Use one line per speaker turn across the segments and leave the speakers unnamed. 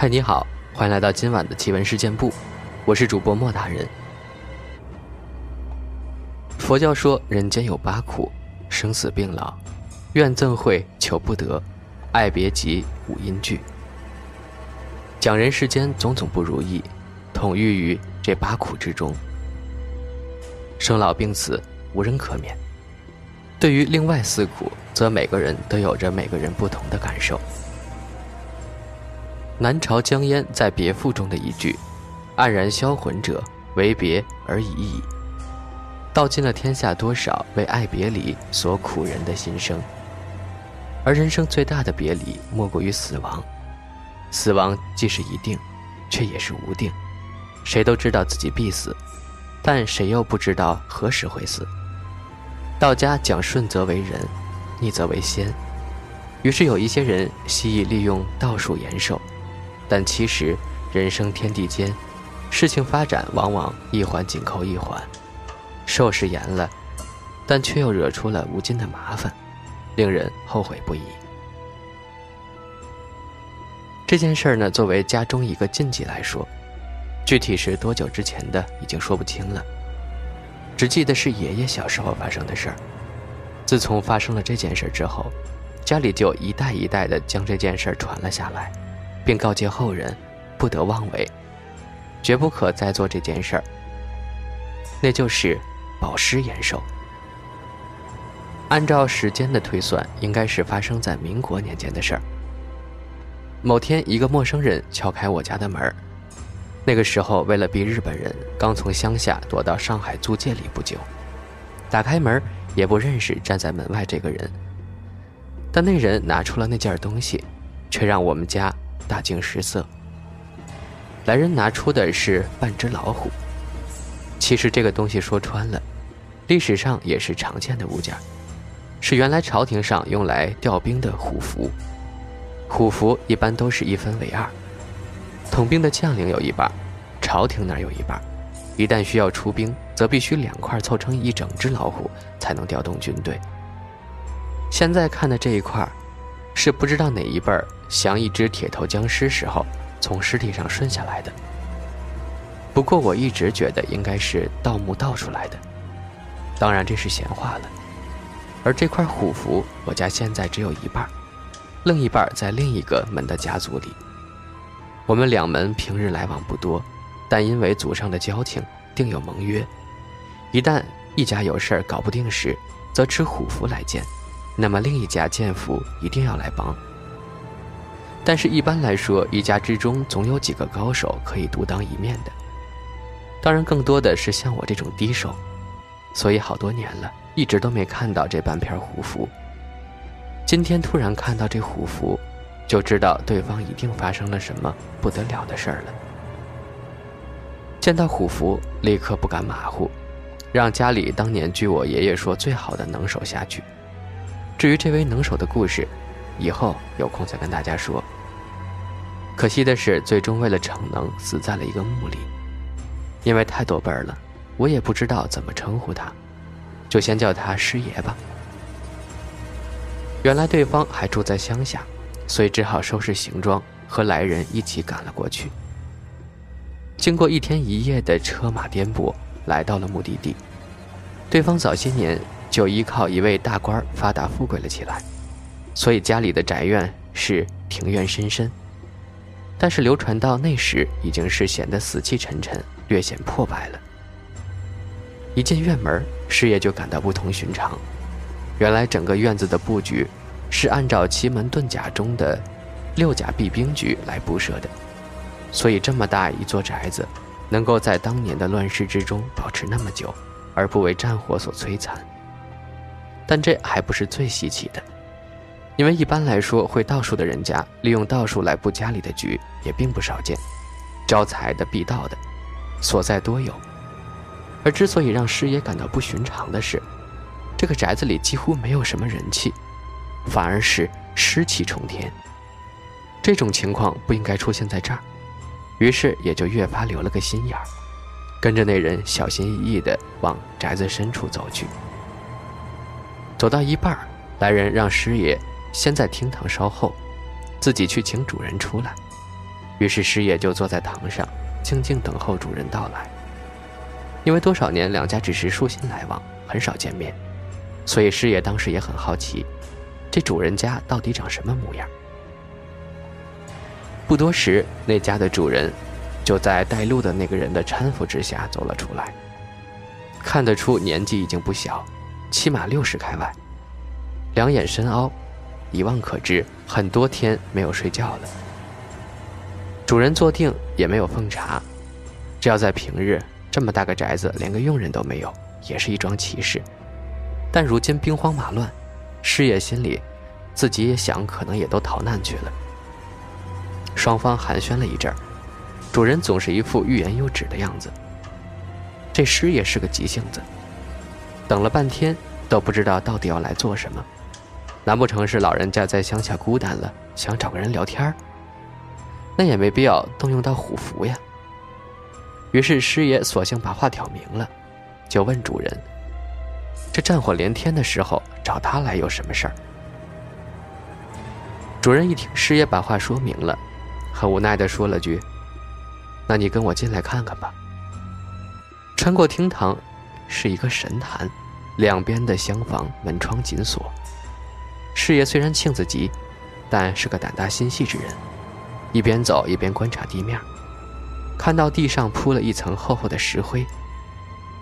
嗨，你好，欢迎来到今晚的奇闻事件部，我是主播莫大人。佛教说人间有八苦：生死病老、怨憎会、求不得、爱别急、五阴聚。讲人世间种种不如意，统御于这八苦之中。生老病死无人可免。对于另外四苦，则每个人都有着每个人不同的感受。南朝江淹在《别赋》中的一句：“黯然销魂者，为别而已矣。”道尽了天下多少为爱别离所苦人的心声。而人生最大的别离，莫过于死亡。死亡既是一定，却也是无定。谁都知道自己必死，但谁又不知道何时会死？道家讲顺则为人，逆则为仙。于是有一些人习以利用道术延寿。但其实，人生天地间，事情发展往往一环紧扣一环，寿是延了，但却又惹出了无尽的麻烦，令人后悔不已。这件事儿呢，作为家中一个禁忌来说，具体是多久之前的已经说不清了，只记得是爷爷小时候发生的事儿。自从发生了这件事之后，家里就一代一代的将这件事传了下来。并告诫后人，不得妄为，绝不可再做这件事儿。那就是保尸延寿。按照时间的推算，应该是发生在民国年间的事儿。某天，一个陌生人敲开我家的门那个时候，为了避日本人，刚从乡下躲到上海租界里不久。打开门，也不认识站在门外这个人。但那人拿出了那件东西，却让我们家。大惊失色。来人拿出的是半只老虎。其实这个东西说穿了，历史上也是常见的物件，是原来朝廷上用来调兵的虎符。虎符一般都是一分为二，统兵的将领有一半，朝廷那有一半。一旦需要出兵，则必须两块凑成一整只老虎，才能调动军队。现在看的这一块。是不知道哪一辈儿降一只铁头僵尸时候从尸体上顺下来的。不过我一直觉得应该是盗墓盗出来的，当然这是闲话了。而这块虎符，我家现在只有一半，另一半在另一个门的家族里。我们两门平日来往不多，但因为祖上的交情，定有盟约。一旦一家有事儿搞不定时，则持虎符来见。那么另一家剑府一定要来帮，但是，一般来说，一家之中总有几个高手可以独当一面的。当然，更多的是像我这种低手，所以好多年了，一直都没看到这半片虎符。今天突然看到这虎符，就知道对方一定发生了什么不得了的事儿了。见到虎符，立刻不敢马虎，让家里当年据我爷爷说最好的能手下去。至于这位能手的故事，以后有空再跟大家说。可惜的是，最终为了逞能，死在了一个墓里。因为太多辈儿了，我也不知道怎么称呼他，就先叫他师爷吧。原来对方还住在乡下，所以只好收拾行装，和来人一起赶了过去。经过一天一夜的车马颠簸，来到了目的地。对方早些年。就依靠一位大官发达富贵了起来，所以家里的宅院是庭院深深。但是流传到那时，已经是显得死气沉沉，略显破败了。一进院门，师爷就感到不同寻常。原来整个院子的布局是按照奇门遁甲中的六甲避兵局来布设的，所以这么大一座宅子，能够在当年的乱世之中保持那么久，而不为战火所摧残。但这还不是最稀奇的，因为一般来说，会道术的人家利用道术来布家里的局也并不少见，招财的、避道的，所在多有。而之所以让师爷感到不寻常的是，这个宅子里几乎没有什么人气，反而是湿气冲天。这种情况不应该出现在这儿，于是也就越发留了个心眼儿，跟着那人小心翼翼地往宅子深处走去。走到一半，来人让师爷先在厅堂稍后，自己去请主人出来。于是师爷就坐在堂上，静静等候主人到来。因为多少年两家只是书信来往，很少见面，所以师爷当时也很好奇，这主人家到底长什么模样。不多时，那家的主人就在带路的那个人的搀扶之下走了出来。看得出年纪已经不小，起码六十开外，两眼深凹，一望可知很多天没有睡觉了。主人坐定也没有奉茶，这要在平日。这么大个宅子，连个佣人都没有，也是一桩奇事。但如今兵荒马乱，师爷心里自己也想，可能也都逃难去了。双方寒暄了一阵儿，主人总是一副欲言又止的样子。这师爷是个急性子，等了半天都不知道到底要来做什么。难不成是老人家在乡下孤单了，想找个人聊天那也没必要动用到虎符呀。于是师爷索性把话挑明了，就问主人：“这战火连天的时候找他来有什么事儿？”主人一听师爷把话说明了，很无奈地说了句：“那你跟我进来看看吧。”穿过厅堂，是一个神坛，两边的厢房门窗紧锁。师爷虽然性子急，但是个胆大心细之人，一边走一边观察地面。看到地上铺了一层厚厚的石灰，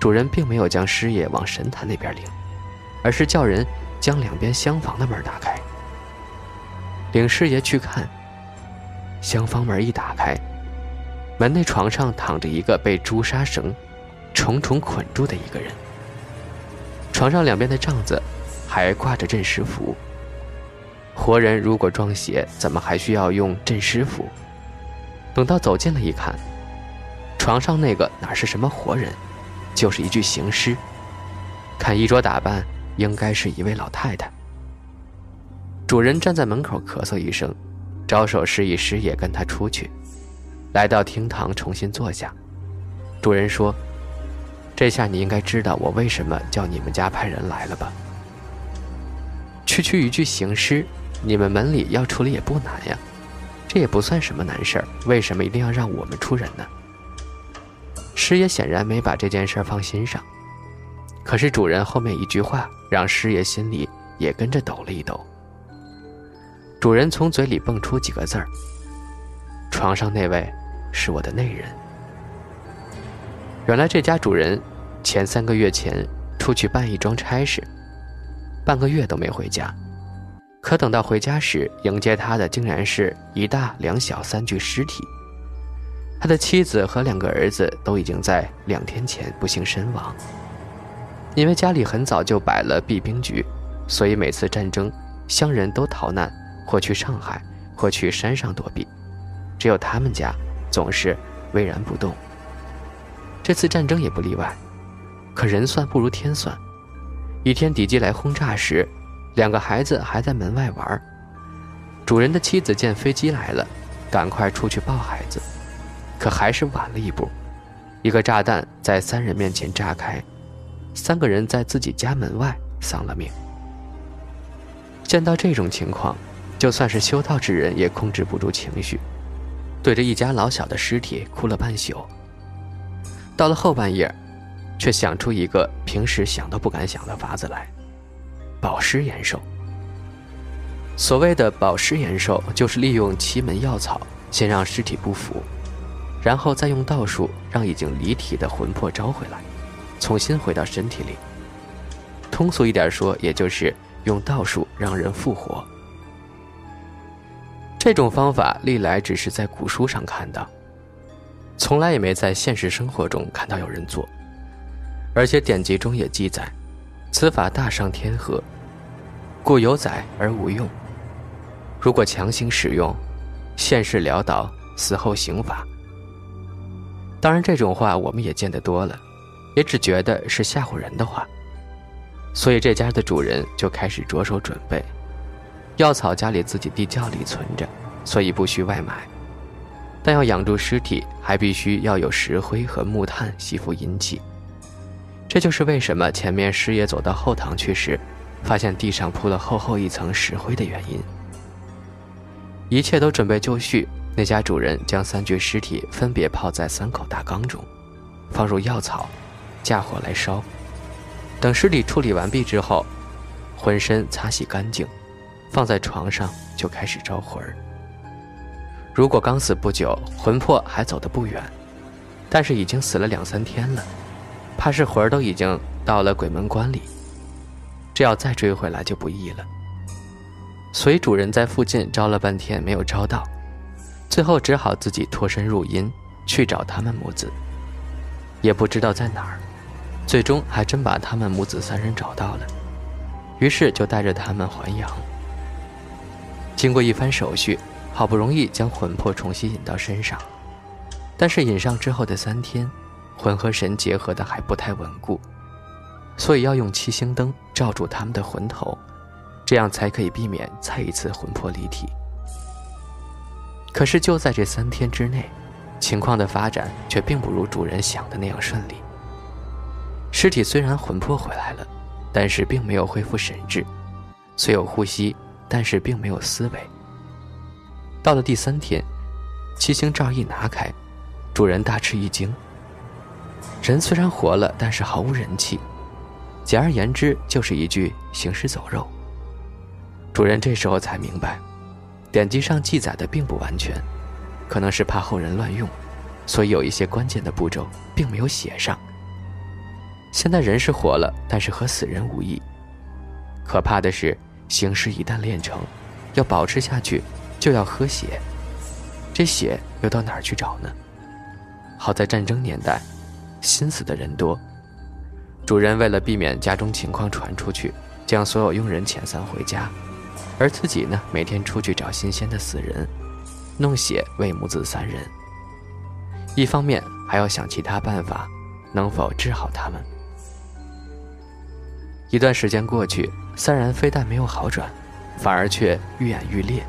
主人并没有将师爷往神坛那边领，而是叫人将两边厢房的门打开，领师爷去看。厢房门一打开，门内床上躺着一个被朱砂绳重重捆住的一个人，床上两边的帐子还挂着镇尸符。活人如果装邪，怎么还需要用镇尸符？等到走近了一看。床上那个哪是什么活人，就是一具行尸。看衣着打扮，应该是一位老太太。主人站在门口咳嗽一声，招手示意师爷跟他出去，来到厅堂重新坐下。主人说：“这下你应该知道我为什么叫你们家派人来了吧？区区一具行尸，你们门里要处理也不难呀，这也不算什么难事儿，为什么一定要让我们出人呢？”师爷显然没把这件事放心上，可是主人后面一句话让师爷心里也跟着抖了一抖。主人从嘴里蹦出几个字儿：“床上那位是我的内人。”原来这家主人前三个月前出去办一桩差事，半个月都没回家，可等到回家时，迎接他的竟然是一大两小三具尸体。他的妻子和两个儿子都已经在两天前不幸身亡。因为家里很早就摆了避兵局，所以每次战争，乡人都逃难，或去上海，或去山上躲避，只有他们家总是巍然不动。这次战争也不例外，可人算不如天算。一天敌机来轰炸时，两个孩子还在门外玩。主人的妻子见飞机来了，赶快出去抱孩子。可还是晚了一步，一个炸弹在三人面前炸开，三个人在自己家门外丧了命。见到这种情况，就算是修道之人也控制不住情绪，对着一家老小的尸体哭了半宿。到了后半夜，却想出一个平时想都不敢想的法子来：保尸延寿。所谓的保尸延寿，就是利用奇门药草，先让尸体不腐。然后再用道术让已经离体的魂魄招回来，重新回到身体里。通俗一点说，也就是用道术让人复活。这种方法历来只是在古书上看到，从来也没在现实生活中看到有人做。而且典籍中也记载，此法大上天和，故有载而无用。如果强行使用，现世潦倒，死后刑罚。当然，这种话我们也见得多了，也只觉得是吓唬人的话。所以这家的主人就开始着手准备，药草家里自己地窖里存着，所以不需外买。但要养住尸体，还必须要有石灰和木炭吸附阴气。这就是为什么前面师爷走到后堂去时，发现地上铺了厚厚一层石灰的原因。一切都准备就绪，那家主人将三具尸体分别泡在三口大缸中，放入药草，架火来烧。等尸体处理完毕之后，浑身擦洗干净，放在床上就开始招魂儿。如果刚死不久，魂魄还走得不远，但是已经死了两三天了，怕是魂儿都已经到了鬼门关里，这要再追回来就不易了。所以主人在附近招了半天没有招到，最后只好自己脱身入阴去找他们母子，也不知道在哪儿，最终还真把他们母子三人找到了，于是就带着他们还阳。经过一番手续。好不容易将魂魄重新引到身上，但是引上之后的三天，魂和神结合的还不太稳固，所以要用七星灯罩住他们的魂头，这样才可以避免再一次魂魄离体。可是就在这三天之内，情况的发展却并不如主人想的那样顺利。尸体虽然魂魄回来了，但是并没有恢复神智，虽有呼吸，但是并没有思维。到了第三天，七星罩一拿开，主人大吃一惊。人虽然活了，但是毫无人气，简而言之就是一具行尸走肉。主人这时候才明白，典籍上记载的并不完全，可能是怕后人乱用，所以有一些关键的步骤并没有写上。现在人是活了，但是和死人无异。可怕的是，行尸一旦炼成，要保持下去。就要喝血，这血又到哪儿去找呢？好在战争年代，心死的人多。主人为了避免家中情况传出去，将所有佣人遣散回家，而自己呢，每天出去找新鲜的死人，弄血喂母子三人。一方面还要想其他办法，能否治好他们。一段时间过去，三人非但没有好转，反而却愈演愈烈。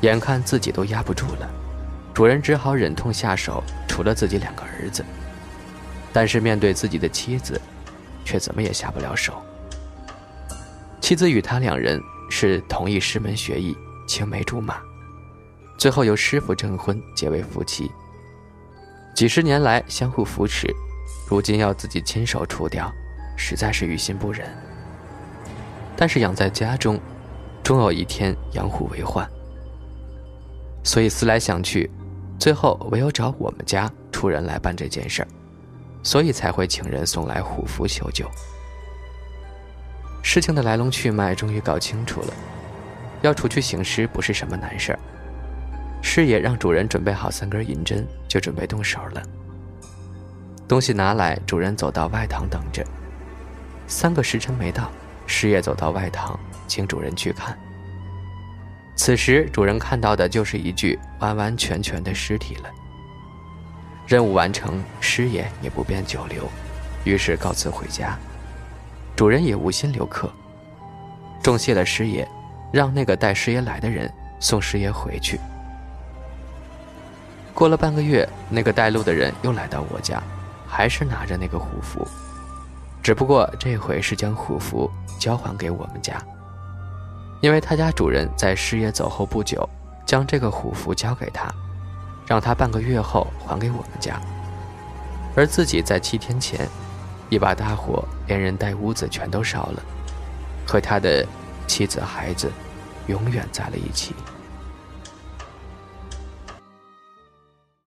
眼看自己都压不住了，主人只好忍痛下手，除了自己两个儿子。但是面对自己的妻子，却怎么也下不了手。妻子与他两人是同一师门学艺，青梅竹马，最后由师傅证婚，结为夫妻。几十年来相互扶持，如今要自己亲手除掉，实在是于心不忍。但是养在家中，终有一天养虎为患。所以思来想去，最后唯有找我们家出人来办这件事儿，所以才会请人送来虎符求救。事情的来龙去脉终于搞清楚了，要除去行尸不是什么难事儿。师爷让主人准备好三根银针，就准备动手了。东西拿来，主人走到外堂等着。三个时辰没到，师爷走到外堂，请主人去看。此时，主人看到的就是一具完完全全的尸体了。任务完成，师爷也不便久留，于是告辞回家。主人也无心留客，重谢了师爷，让那个带师爷来的人送师爷回去。过了半个月，那个带路的人又来到我家，还是拿着那个虎符，只不过这回是将虎符交还给我们家。因为他家主人在师爷走后不久，将这个虎符交给他，让他半个月后还给我们家，而自己在七天前，一把大火连人带屋子全都烧了，和他的妻子孩子永远在了一起。